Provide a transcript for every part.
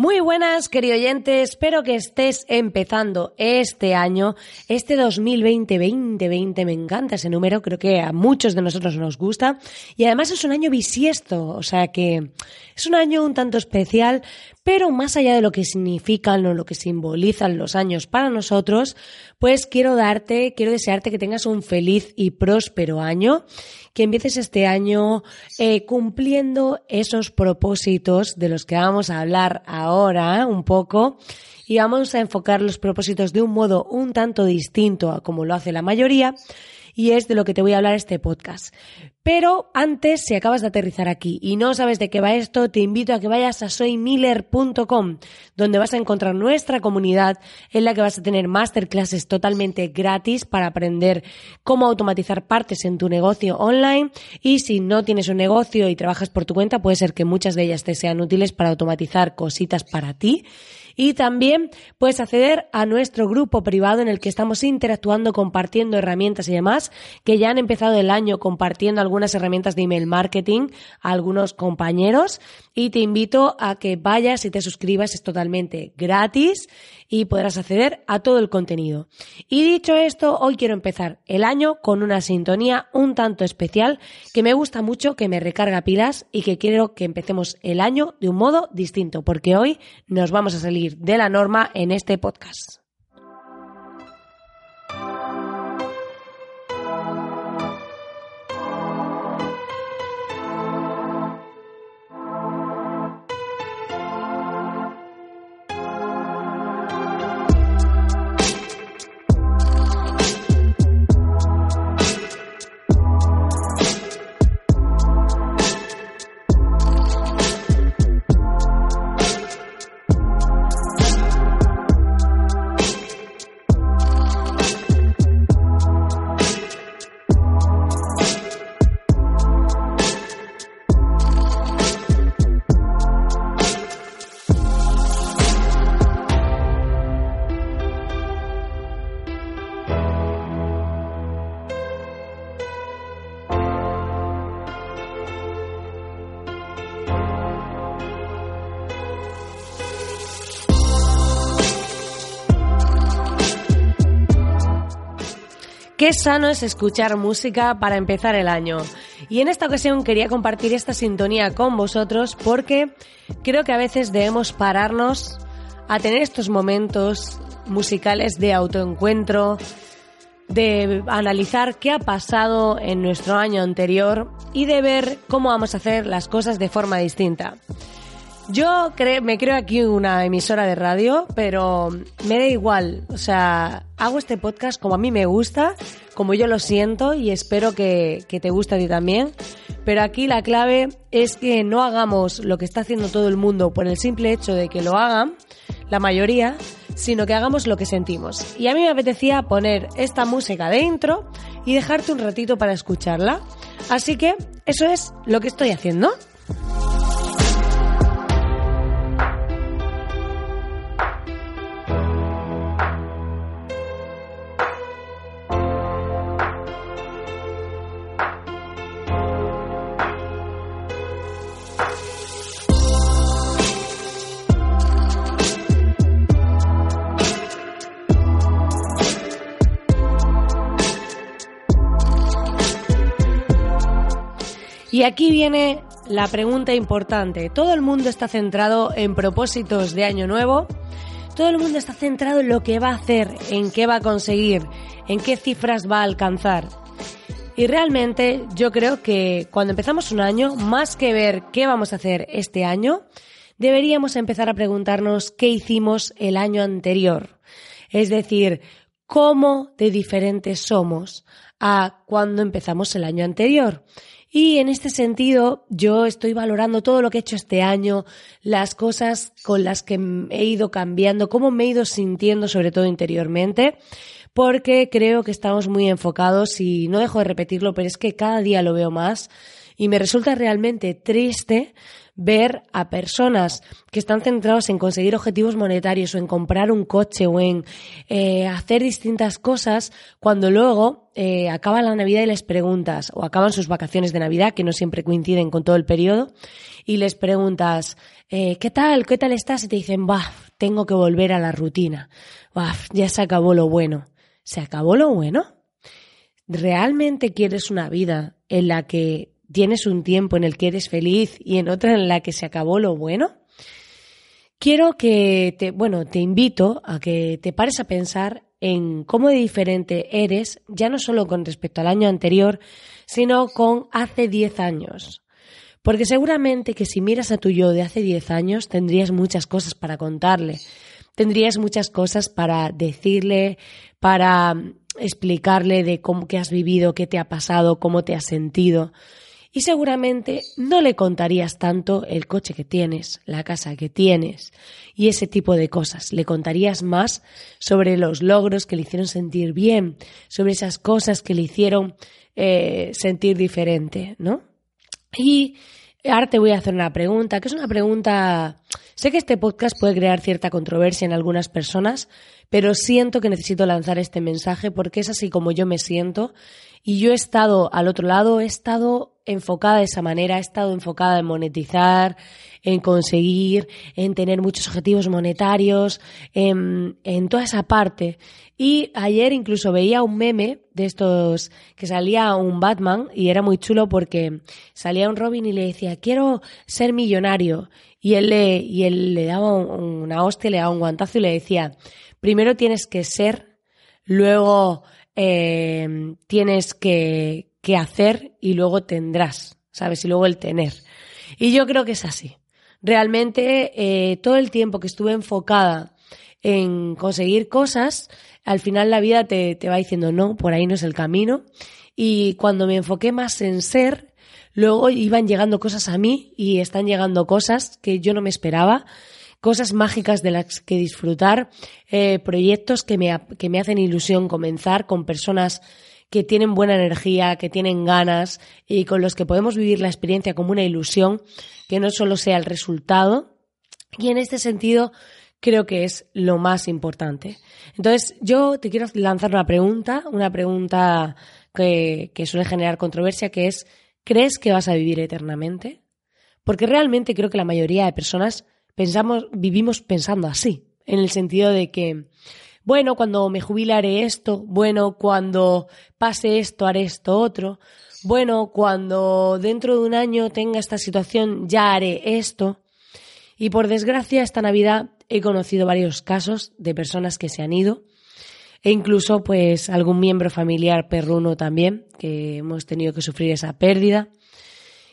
Muy buenas, querido oyente. Espero que estés empezando este año, este 2020-2020. Me encanta ese número, creo que a muchos de nosotros nos gusta. Y además es un año bisiesto, o sea que es un año un tanto especial, pero más allá de lo que significan o lo que simbolizan los años para nosotros, pues quiero darte, quiero desearte que tengas un feliz y próspero año que empieces este año eh, cumpliendo esos propósitos de los que vamos a hablar ahora un poco y vamos a enfocar los propósitos de un modo un tanto distinto a como lo hace la mayoría y es de lo que te voy a hablar este podcast. Pero antes, si acabas de aterrizar aquí y no sabes de qué va esto, te invito a que vayas a soymiller.com, donde vas a encontrar nuestra comunidad en la que vas a tener masterclasses totalmente gratis para aprender cómo automatizar partes en tu negocio online. Y si no tienes un negocio y trabajas por tu cuenta, puede ser que muchas de ellas te sean útiles para automatizar cositas para ti. Y también puedes acceder a nuestro grupo privado en el que estamos interactuando, compartiendo herramientas y demás, que ya han empezado el año compartiendo algunas herramientas de email marketing a algunos compañeros. Y te invito a que vayas y te suscribas, es totalmente gratis y podrás acceder a todo el contenido. Y dicho esto, hoy quiero empezar el año con una sintonía un tanto especial que me gusta mucho, que me recarga pilas y que quiero que empecemos el año de un modo distinto, porque hoy nos vamos a salir de la norma en este podcast. Qué sano es escuchar música para empezar el año. Y en esta ocasión quería compartir esta sintonía con vosotros porque creo que a veces debemos pararnos a tener estos momentos musicales de autoencuentro, de analizar qué ha pasado en nuestro año anterior y de ver cómo vamos a hacer las cosas de forma distinta. Yo me creo aquí una emisora de radio, pero me da igual. O sea, hago este podcast como a mí me gusta, como yo lo siento y espero que, que te guste a ti también. Pero aquí la clave es que no hagamos lo que está haciendo todo el mundo por el simple hecho de que lo hagan, la mayoría, sino que hagamos lo que sentimos. Y a mí me apetecía poner esta música dentro y dejarte un ratito para escucharla. Así que eso es lo que estoy haciendo. Y aquí viene la pregunta importante. Todo el mundo está centrado en propósitos de año nuevo. Todo el mundo está centrado en lo que va a hacer, en qué va a conseguir, en qué cifras va a alcanzar. Y realmente yo creo que cuando empezamos un año, más que ver qué vamos a hacer este año, deberíamos empezar a preguntarnos qué hicimos el año anterior. Es decir, cómo de diferentes somos a cuando empezamos el año anterior. Y en este sentido, yo estoy valorando todo lo que he hecho este año, las cosas con las que he ido cambiando, cómo me he ido sintiendo, sobre todo interiormente, porque creo que estamos muy enfocados y no dejo de repetirlo, pero es que cada día lo veo más y me resulta realmente triste ver a personas que están centrados en conseguir objetivos monetarios o en comprar un coche o en eh, hacer distintas cosas cuando luego eh, acaba la Navidad y les preguntas o acaban sus vacaciones de Navidad que no siempre coinciden con todo el periodo y les preguntas eh, ¿qué tal? ¿qué tal estás? y te dicen bah, tengo que volver a la rutina bah, ya se acabó lo bueno ¿se acabó lo bueno? ¿realmente quieres una vida en la que tienes un tiempo en el que eres feliz y en otra en la que se acabó lo bueno? Quiero que te, bueno, te invito a que te pares a pensar en cómo de diferente eres, ya no solo con respecto al año anterior, sino con hace 10 años. Porque seguramente que si miras a tu yo de hace 10 años tendrías muchas cosas para contarle, tendrías muchas cosas para decirle, para explicarle de cómo que has vivido, qué te ha pasado, cómo te has sentido y seguramente no le contarías tanto el coche que tienes, la casa que tienes y ese tipo de cosas. Le contarías más sobre los logros que le hicieron sentir bien, sobre esas cosas que le hicieron eh, sentir diferente, ¿no? Y ahora te voy a hacer una pregunta, que es una pregunta... Sé que este podcast puede crear cierta controversia en algunas personas, pero siento que necesito lanzar este mensaje porque es así como yo me siento y yo he estado al otro lado, he estado enfocada de esa manera, he estado enfocada en monetizar, en conseguir, en tener muchos objetivos monetarios, en, toda esa parte. Y ayer incluso veía un meme de estos que salía un Batman y era muy chulo porque salía un Robin y le decía, quiero ser millonario. Y él le, y él le daba una hostia, le daba un guantazo y le decía, primero tienes que ser, luego eh, tienes que, que hacer y luego tendrás, ¿sabes? Y luego el tener. Y yo creo que es así. Realmente eh, todo el tiempo que estuve enfocada en conseguir cosas, al final la vida te, te, va diciendo no, por ahí no es el camino. Y cuando me enfoqué más en ser, luego iban llegando cosas a mí y están llegando cosas que yo no me esperaba cosas mágicas de las que disfrutar, eh, proyectos que me, que me hacen ilusión comenzar con personas que tienen buena energía, que tienen ganas y con los que podemos vivir la experiencia como una ilusión, que no solo sea el resultado. Y en este sentido, creo que es lo más importante. Entonces, yo te quiero lanzar una pregunta, una pregunta que, suele generar controversia, que es, ¿crees que vas a vivir eternamente? Porque realmente creo que la mayoría de personas pensamos, vivimos pensando así, en el sentido de que, bueno, cuando me jubile haré esto, bueno, cuando pase esto haré esto otro, bueno, cuando dentro de un año tenga esta situación ya haré esto. Y por desgracia, esta Navidad he conocido varios casos de personas que se han ido e incluso pues algún miembro familiar perruno también, que hemos tenido que sufrir esa pérdida.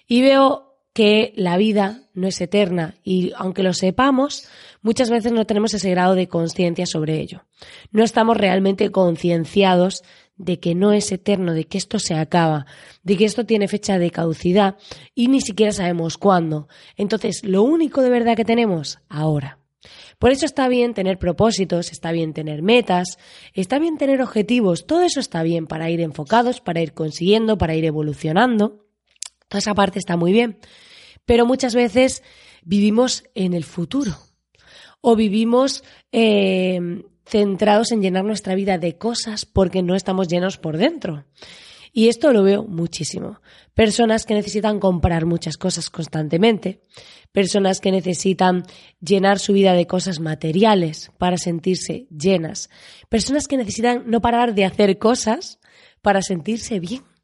Y veo que la vida no es eterna y aunque lo sepamos, muchas veces no tenemos ese grado de conciencia sobre ello. No estamos realmente concienciados de que no es eterno, de que esto se acaba, de que esto tiene fecha de caducidad y ni siquiera sabemos cuándo. Entonces, lo único de verdad que tenemos, ahora. Por eso está bien tener propósitos, está bien tener metas, está bien tener objetivos, todo eso está bien para ir enfocados, para ir consiguiendo, para ir evolucionando. Toda esa parte está muy bien. Pero muchas veces vivimos en el futuro o vivimos eh, centrados en llenar nuestra vida de cosas porque no estamos llenos por dentro. Y esto lo veo muchísimo. Personas que necesitan comprar muchas cosas constantemente, personas que necesitan llenar su vida de cosas materiales para sentirse llenas, personas que necesitan no parar de hacer cosas para sentirse bien.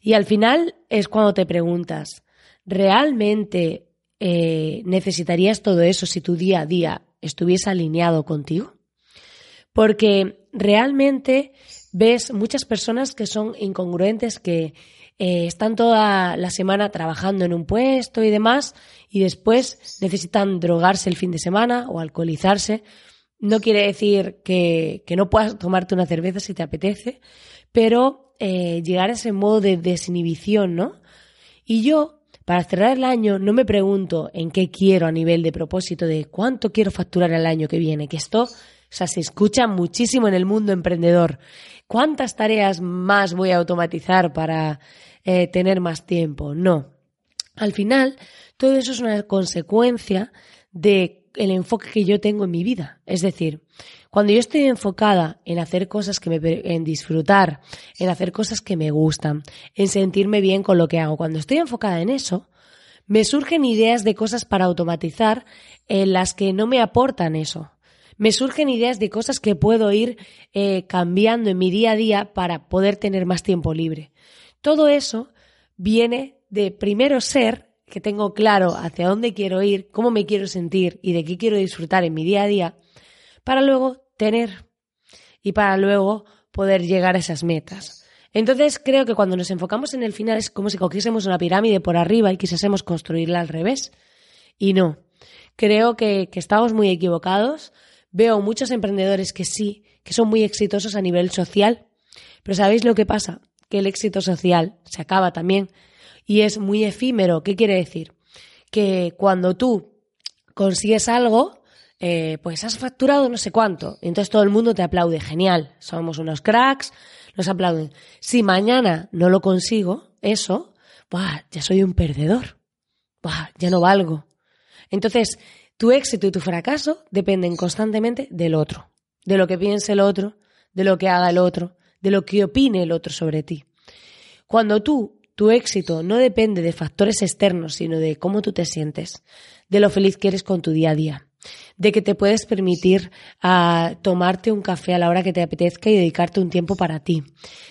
Y al final es cuando te preguntas, ¿realmente eh, necesitarías todo eso si tu día a día estuviese alineado contigo? Porque realmente ves muchas personas que son incongruentes, que eh, están toda la semana trabajando en un puesto y demás, y después necesitan drogarse el fin de semana o alcoholizarse. No quiere decir que, que no puedas tomarte una cerveza si te apetece, pero eh, llegar a ese modo de desinhibición, ¿no? Y yo, para cerrar el año, no me pregunto en qué quiero a nivel de propósito de cuánto quiero facturar el año que viene, que esto, o sea, se escucha muchísimo en el mundo emprendedor. ¿Cuántas tareas más voy a automatizar para eh, tener más tiempo? No. Al final, todo eso es una consecuencia de enfoque que yo tengo en mi vida. Es decir, cuando yo estoy enfocada en hacer cosas que me, en disfrutar, en hacer cosas que me gustan, en sentirme bien con lo que hago, cuando estoy enfocada en eso, me surgen ideas de cosas para automatizar en las que no me aportan eso. Me surgen ideas de cosas que puedo ir eh, cambiando en mi día a día para poder tener más tiempo libre. Todo eso viene de primero ser que tengo claro hacia dónde quiero ir, cómo me quiero sentir y de qué quiero disfrutar en mi día a día, para luego tener y para luego poder llegar a esas metas. Entonces creo que cuando nos enfocamos en el final es como si cogiésemos una pirámide por arriba y quisiésemos construirla al revés. Y no, creo que, que estamos muy equivocados. Veo muchos emprendedores que sí, que son muy exitosos a nivel social, pero ¿sabéis lo que pasa? Que el éxito social se acaba también y es muy efímero. ¿Qué quiere decir? Que cuando tú consigues algo, eh, pues has facturado no sé cuánto. Y entonces todo el mundo te aplaude. Genial, somos unos cracks, nos aplauden. Si mañana no lo consigo, eso, ya soy un perdedor. ya no valgo. Entonces, tu éxito y tu fracaso dependen constantemente del otro, de lo que piense el otro, de lo que haga el otro, de lo que opine el otro sobre ti. Cuando tú tu éxito no depende de factores externos, sino de cómo tú te sientes, de lo feliz que eres con tu día a día, de que te puedes permitir ah, tomarte un café a la hora que te apetezca y dedicarte un tiempo para ti,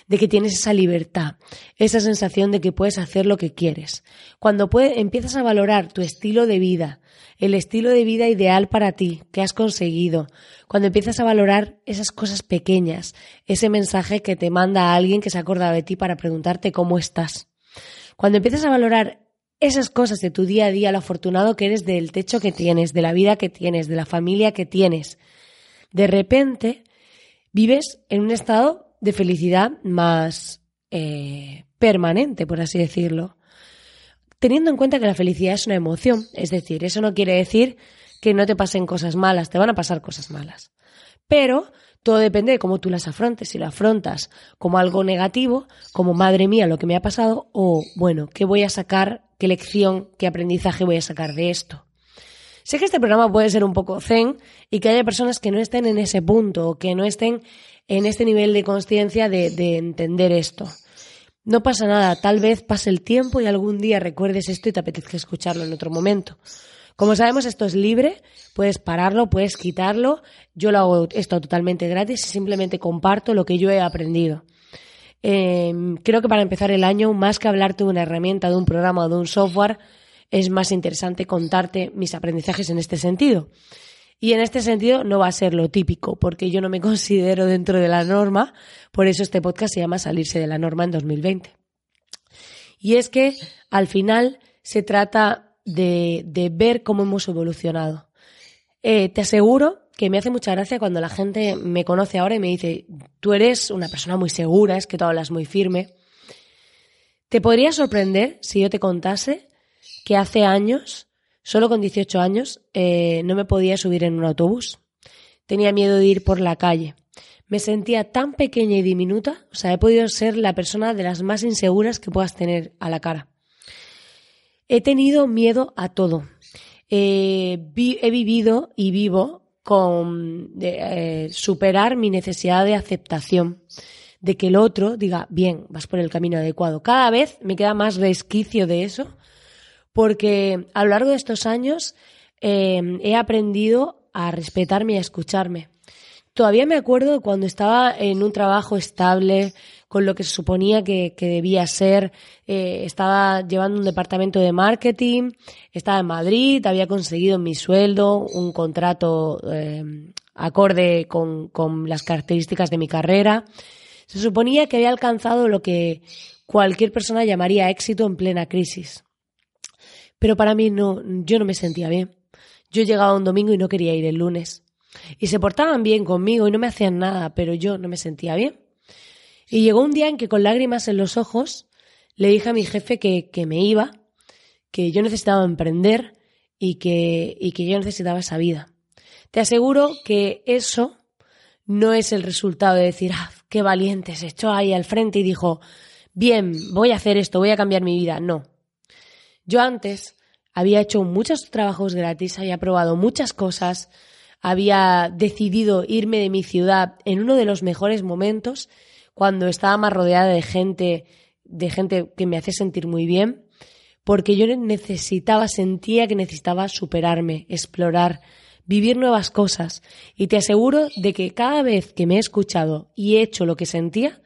de que tienes esa libertad, esa sensación de que puedes hacer lo que quieres. Cuando empiezas a valorar tu estilo de vida, el estilo de vida ideal para ti que has conseguido, cuando empiezas a valorar esas cosas pequeñas, ese mensaje que te manda a alguien que se acordado de ti para preguntarte cómo estás. Cuando empiezas a valorar esas cosas de tu día a día, lo afortunado que eres del techo que tienes, de la vida que tienes, de la familia que tienes, de repente vives en un estado de felicidad más eh, permanente, por así decirlo. Teniendo en cuenta que la felicidad es una emoción, es decir, eso no quiere decir que no te pasen cosas malas, te van a pasar cosas malas. Pero todo depende de cómo tú las afrontes. Si lo afrontas como algo negativo, como madre mía lo que me ha pasado, o bueno, ¿qué voy a sacar? ¿Qué lección, qué aprendizaje voy a sacar de esto? Sé que este programa puede ser un poco zen y que haya personas que no estén en ese punto o que no estén en este nivel de conciencia de, de entender esto. No pasa nada, tal vez pase el tiempo y algún día recuerdes esto y te apetezca escucharlo en otro momento. Como sabemos, esto es libre, puedes pararlo, puedes quitarlo. Yo lo hago esto totalmente gratis y simplemente comparto lo que yo he aprendido. Em, creo que para empezar el año, más que hablarte de una herramienta, de un programa o de un software, es más interesante contarte mis aprendizajes en este sentido. Y en este sentido no va a ser lo típico, porque yo no me considero dentro de la norma, por eso este podcast se llama Salirse de la norma en 2020. Y es que al final se trata de, ver cómo hemos evolucionado. Eh, te aseguro que me hace mucha gracia cuando la gente me conoce ahora y me dice, tú eres una persona muy segura, es que tú hablas muy firme. Te podría sorprender si yo te contase que hace años, solo con 18 años, eh, no me podía subir en un autobús. Tenía miedo de ir por la calle. Me sentía tan pequeña y diminuta, o sea, he podido ser la persona de las más inseguras que puedas tener a la cara. He tenido miedo a todo. He vivido y vivo con eh, superar mi necesidad de aceptación, de que el otro diga, bien, vas por el camino adecuado. Cada vez me queda más resquicio de eso, porque a lo largo de estos años eh, he aprendido a respetarme y a escucharme. Todavía me acuerdo cuando estaba en un trabajo estable, con lo que se suponía que, debía ser. Eh, estaba llevando un departamento de marketing, estaba en Madrid, había conseguido mi sueldo un contrato eh, acorde con, con las características de mi carrera. Se suponía que había alcanzado lo que cualquier persona llamaría éxito en plena crisis. Pero para mí no, yo no me sentía bien. Yo llegaba un domingo y no quería ir el lunes. Y se portaban bien conmigo y no me hacían nada, pero yo no me sentía bien. Y llegó un día en que con lágrimas en los ojos le dije a mi jefe que, que me iba, que yo necesitaba emprender y que, y que yo necesitaba esa vida. Te aseguro que eso no es el resultado de decir, ah, qué valiente, se echó ahí al frente y dijo, bien, voy a hacer esto, voy a cambiar mi vida. No. Yo antes había hecho muchos trabajos gratis, había probado muchas cosas, había decidido irme de mi ciudad en uno de los mejores momentos, cuando estaba más rodeada de gente, de gente que me hacía sentir muy bien, porque yo necesitaba, sentía que necesitaba superarme, explorar, vivir nuevas cosas. Y te aseguro de que cada vez que me he escuchado y he hecho lo que sentía,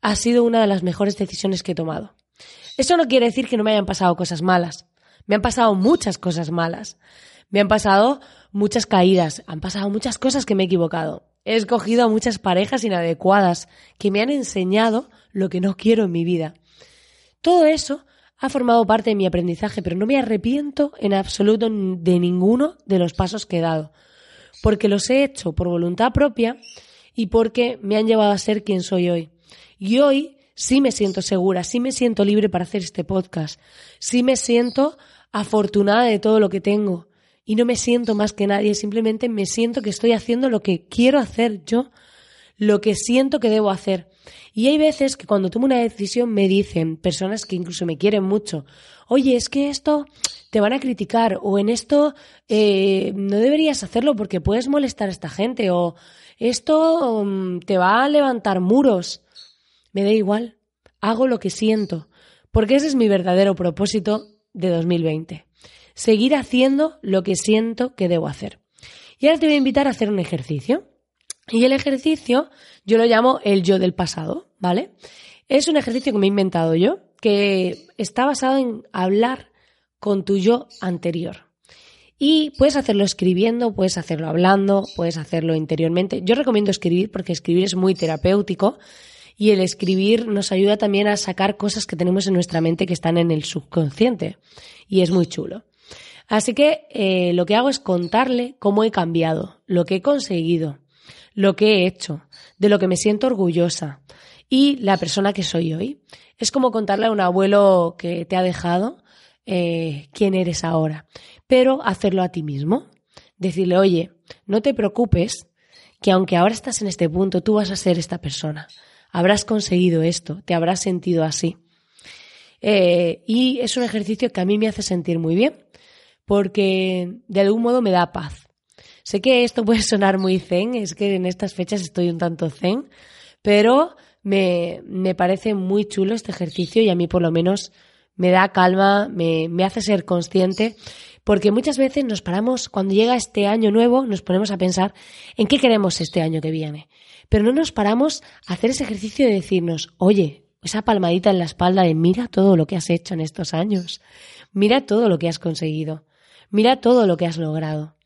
ha sido una de las mejores decisiones que he tomado. Eso no quiere decir que no me hayan pasado cosas malas. Me han pasado muchas cosas malas. Me han pasado muchas caídas. Han pasado muchas cosas que me he equivocado. He escogido a muchas parejas inadecuadas que me han enseñado lo que no quiero en mi vida. Todo eso ha formado parte de mi aprendizaje, pero no me arrepiento en absoluto de ninguno de los pasos que he dado, porque los he hecho por voluntad propia y porque me han llevado a ser quien soy hoy. Y hoy sí me siento segura, sí me siento libre para hacer este podcast, sí me siento afortunada de todo lo que tengo y no me siento más que nadie, simplemente me siento que estoy haciendo lo que quiero hacer yo, lo que siento que debo hacer. Y hay veces que cuando tomo una decisión me dicen personas que incluso me quieren mucho, oye, es que esto te van a criticar o en esto eh, no deberías hacerlo porque puedes molestar a esta gente o esto mm, te va a levantar muros. Me da igual, hago lo que siento, porque ese es mi verdadero propósito de 2020. Seguir haciendo lo que siento que debo hacer. Y ahora te voy a invitar a hacer un ejercicio. Y el ejercicio yo lo llamo el yo del pasado, ¿vale? Es un ejercicio que me he inventado yo, que está basado en hablar con tu yo anterior. Y puedes hacerlo escribiendo, puedes hacerlo hablando, puedes hacerlo interiormente. Yo recomiendo escribir porque escribir es muy terapéutico y el escribir nos ayuda también a sacar cosas que tenemos en nuestra mente que están en el subconsciente y es muy chulo. Así que eh, lo que hago es contarle cómo he cambiado, lo que he conseguido, lo que he hecho, de lo que me siento orgullosa y la persona que soy hoy. Es como contarle a un abuelo que te ha dejado eh, quién eres ahora, pero hacerlo a ti mismo. Decirle, oye, no te preocupes, que aunque ahora estás en este punto, tú vas a ser esta persona. Habrás conseguido esto, te habrás sentido así. Eh, y es un ejercicio que a mí me hace sentir muy bien, porque de algún modo me da paz. Sé que esto puede sonar muy zen, es que en estas fechas estoy un tanto zen, pero me, me parece muy chulo este ejercicio y a mí por lo menos me da calma, me, me hace ser consciente, porque muchas veces nos paramos, cuando llega este año nuevo, nos ponemos a pensar en qué queremos este año que viene, pero no nos paramos a hacer ese ejercicio de decirnos, oye, esa palmadita en la espalda de mira todo lo que has hecho en estos años, mira todo lo que has conseguido, mira todo lo que has logrado.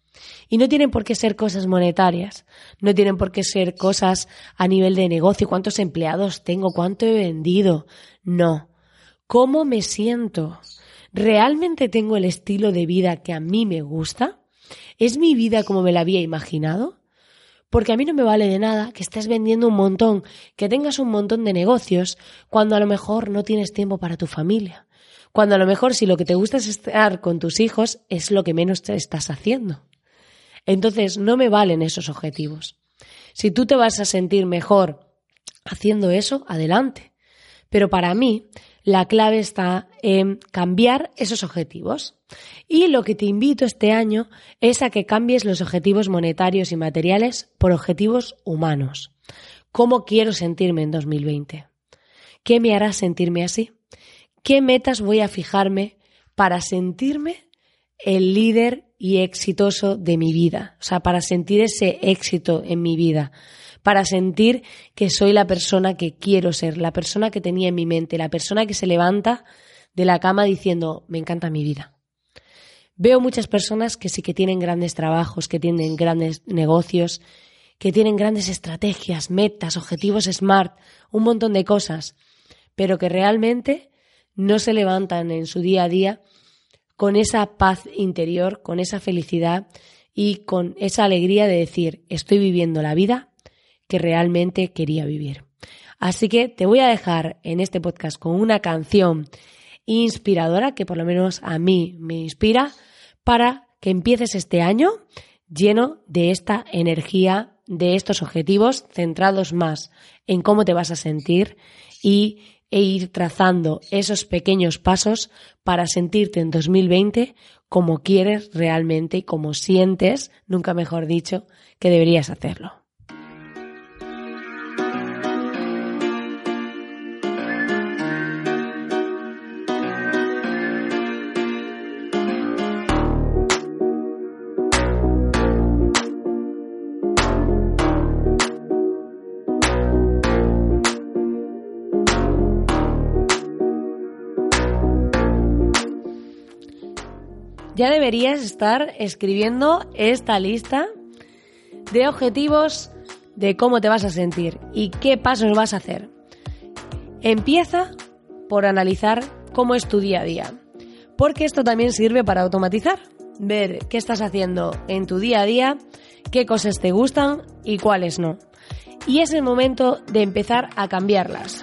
Y no tienen por qué ser cosas monetarias, no tienen por qué ser cosas a nivel de negocio, cuántos empleados tengo, cuánto he vendido. No. ¿Cómo me siento? ¿Realmente tengo el estilo de vida que a mí me gusta? ¿Es mi vida como me la había imaginado? Porque a mí no me vale de nada que estés vendiendo un montón, que tengas un montón de negocios, cuando a lo mejor no tienes tiempo para tu familia. Cuando a lo mejor si lo que te gusta es estar con tus hijos, es lo que menos te estás haciendo. Entonces, no me valen esos objetivos. Si tú te vas a sentir mejor haciendo eso, adelante. Pero para mí, la clave está en cambiar esos objetivos. Y lo que te invito este año es a que cambies los objetivos monetarios y materiales por objetivos humanos. ¿Cómo quiero sentirme en 2020? ¿Qué me hará sentirme así? ¿Qué metas voy a fijarme para sentirme el líder y exitoso de mi vida, o sea, para sentir ese éxito en mi vida, para sentir que soy la persona que quiero ser, la persona que tenía en mi mente, la persona que se levanta de la cama diciendo, me encanta mi vida. Veo muchas personas que sí que tienen grandes trabajos, que tienen grandes negocios, que tienen grandes estrategias, metas, objetivos smart, un montón de cosas, pero que realmente no se levantan en su día a día con esa paz interior, con esa felicidad y con esa alegría de decir, estoy viviendo la vida que realmente quería vivir. Así que te voy a dejar en este podcast con una canción inspiradora que por lo menos a mí me inspira para que empieces este año lleno de esta energía, de estos objetivos centrados más en cómo te vas a sentir y e ir trazando esos pequeños pasos para sentirte en 2020 como quieres realmente y como sientes, nunca mejor dicho, que deberías hacerlo. Ya deberías estar escribiendo esta lista de objetivos de cómo te vas a sentir y qué pasos vas a hacer. Empieza por analizar cómo es tu día a día, porque esto también sirve para automatizar, ver qué estás haciendo en tu día a día, qué cosas te gustan y cuáles no. Y es el momento de empezar a cambiarlas.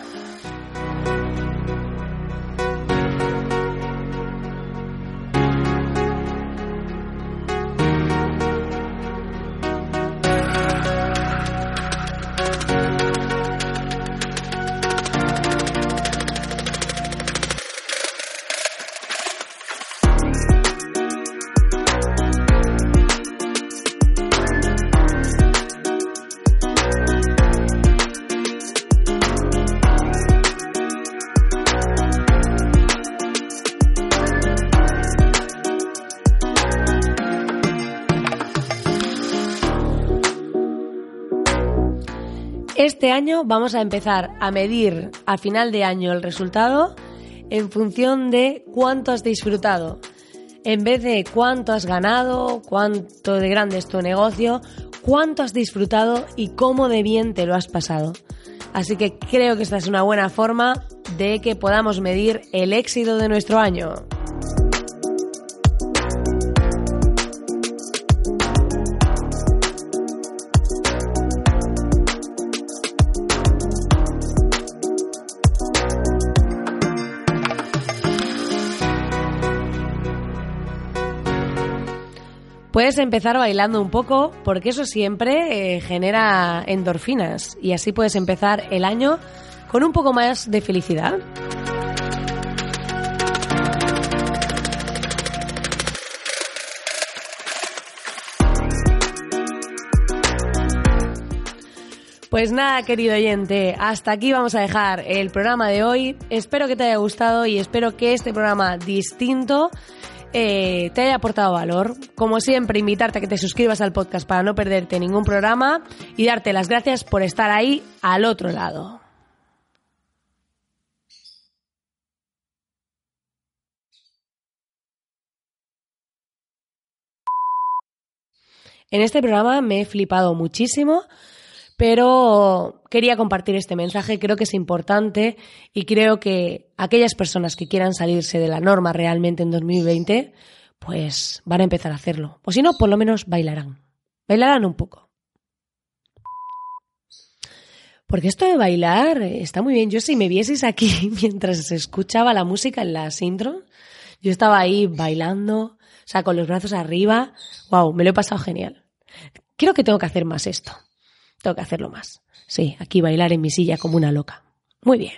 Este año vamos a empezar a medir a final de año el resultado en función de cuánto has disfrutado. En vez de cuánto has ganado, cuánto de grande es tu negocio, cuánto has disfrutado y cómo de bien te lo has pasado. Así que creo que esta es una buena forma de que podamos medir el éxito de nuestro año. Puedes empezar bailando un poco porque eso siempre eh, genera endorfinas y así puedes empezar el año con un poco más de felicidad. Pues nada, querido oyente, hasta aquí vamos a dejar el programa de hoy. Espero que te haya gustado y espero que este programa distinto eh, te haya aportado valor. Como siempre, invitarte a que te suscribas al podcast para no perderte ningún programa y darte las gracias por estar ahí al otro lado. En este programa me he flipado muchísimo pero quería compartir este mensaje, creo que es importante y creo que aquellas personas que quieran salirse de la norma realmente en 2020, pues van a empezar a hacerlo. O si no, por lo menos bailarán. Bailarán un poco. Porque esto de bailar está muy bien. Yo si me vieseis aquí mientras escuchaba la música en las intros, yo estaba ahí bailando, o sea, con los brazos arriba. Wow, me lo he pasado genial. Creo que tengo que hacer más esto. Tengo que hacerlo más. Sí, aquí bailar en mi silla como una loca. Muy bien.